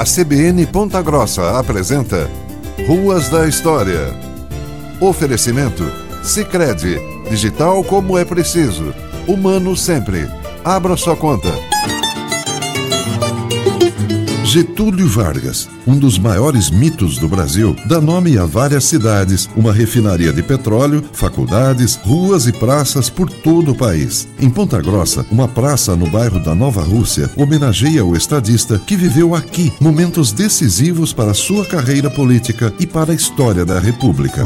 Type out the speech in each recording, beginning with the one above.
A CBN Ponta Grossa apresenta Ruas da História. Oferecimento Sicredi, digital como é preciso, humano sempre. Abra sua conta. Getúlio Vargas, um dos maiores mitos do Brasil, dá nome a várias cidades, uma refinaria de petróleo, faculdades, ruas e praças por todo o país. Em Ponta Grossa, uma praça no bairro da Nova Rússia homenageia o estadista que viveu aqui momentos decisivos para sua carreira política e para a história da República.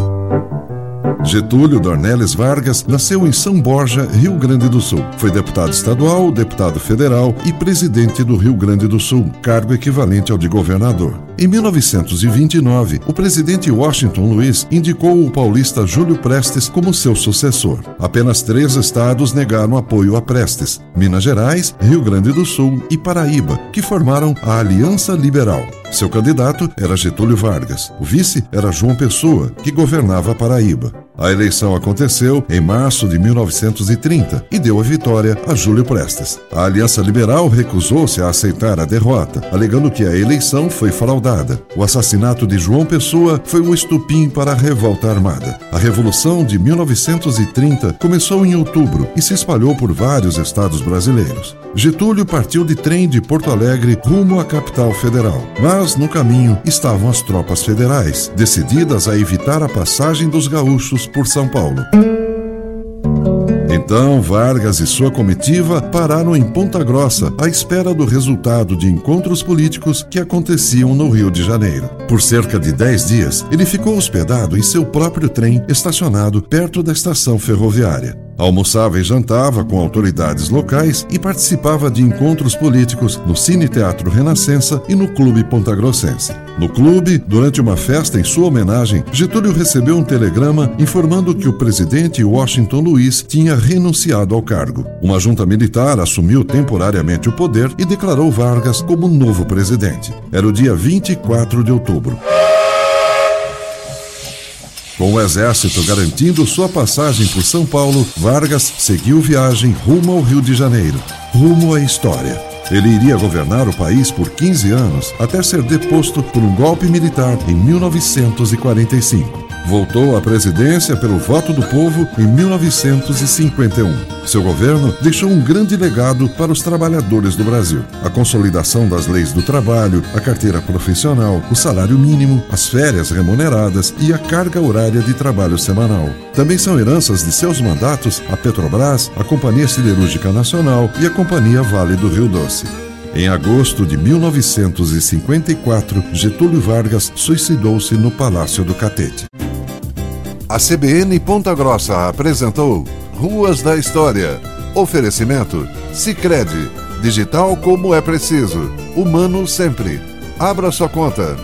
Getúlio Dornelles Vargas nasceu em São Borja, Rio Grande do Sul. Foi deputado estadual, deputado federal e presidente do Rio Grande do Sul, cargo equivalente ao de governador. Em 1929, o presidente Washington Luiz indicou o paulista Júlio Prestes como seu sucessor. Apenas três estados negaram apoio a Prestes: Minas Gerais, Rio Grande do Sul e Paraíba, que formaram a Aliança Liberal. Seu candidato era Getúlio Vargas. O vice era João Pessoa, que governava a Paraíba. A eleição aconteceu em março de 1930 e deu a vitória a Júlio Prestes. A Aliança Liberal recusou-se a aceitar a derrota, alegando que a eleição foi fraudada. O assassinato de João Pessoa foi o estupim para a revolta armada. A Revolução de 1930 começou em outubro e se espalhou por vários estados brasileiros. Getúlio partiu de trem de Porto Alegre rumo à capital federal, mas no caminho estavam as tropas federais, decididas a evitar a passagem dos gaúchos por São Paulo. Então, Vargas e sua comitiva pararam em Ponta Grossa à espera do resultado de encontros políticos que aconteciam no Rio de Janeiro. Por cerca de dez dias, ele ficou hospedado em seu próprio trem estacionado perto da estação ferroviária. Almoçava e jantava com autoridades locais e participava de encontros políticos no Cine Teatro Renascença e no Clube Pontagrossense. No clube, durante uma festa em sua homenagem, Getúlio recebeu um telegrama informando que o presidente Washington Luiz tinha renunciado ao cargo. Uma junta militar assumiu temporariamente o poder e declarou Vargas como novo presidente. Era o dia 24 de outubro. Com o exército garantindo sua passagem por São Paulo, Vargas seguiu viagem rumo ao Rio de Janeiro, rumo à história. Ele iria governar o país por 15 anos até ser deposto por um golpe militar em 1945. Voltou à presidência pelo voto do povo em 1951. Seu governo deixou um grande legado para os trabalhadores do Brasil: a consolidação das leis do trabalho, a carteira profissional, o salário mínimo, as férias remuneradas e a carga horária de trabalho semanal. Também são heranças de seus mandatos a Petrobras, a Companhia Siderúrgica Nacional e a Companhia Vale do Rio Doce. Em agosto de 1954, Getúlio Vargas suicidou-se no Palácio do Catete. A CBN Ponta Grossa apresentou Ruas da História. Oferecimento Sicredi, digital como é preciso, humano sempre. Abra sua conta.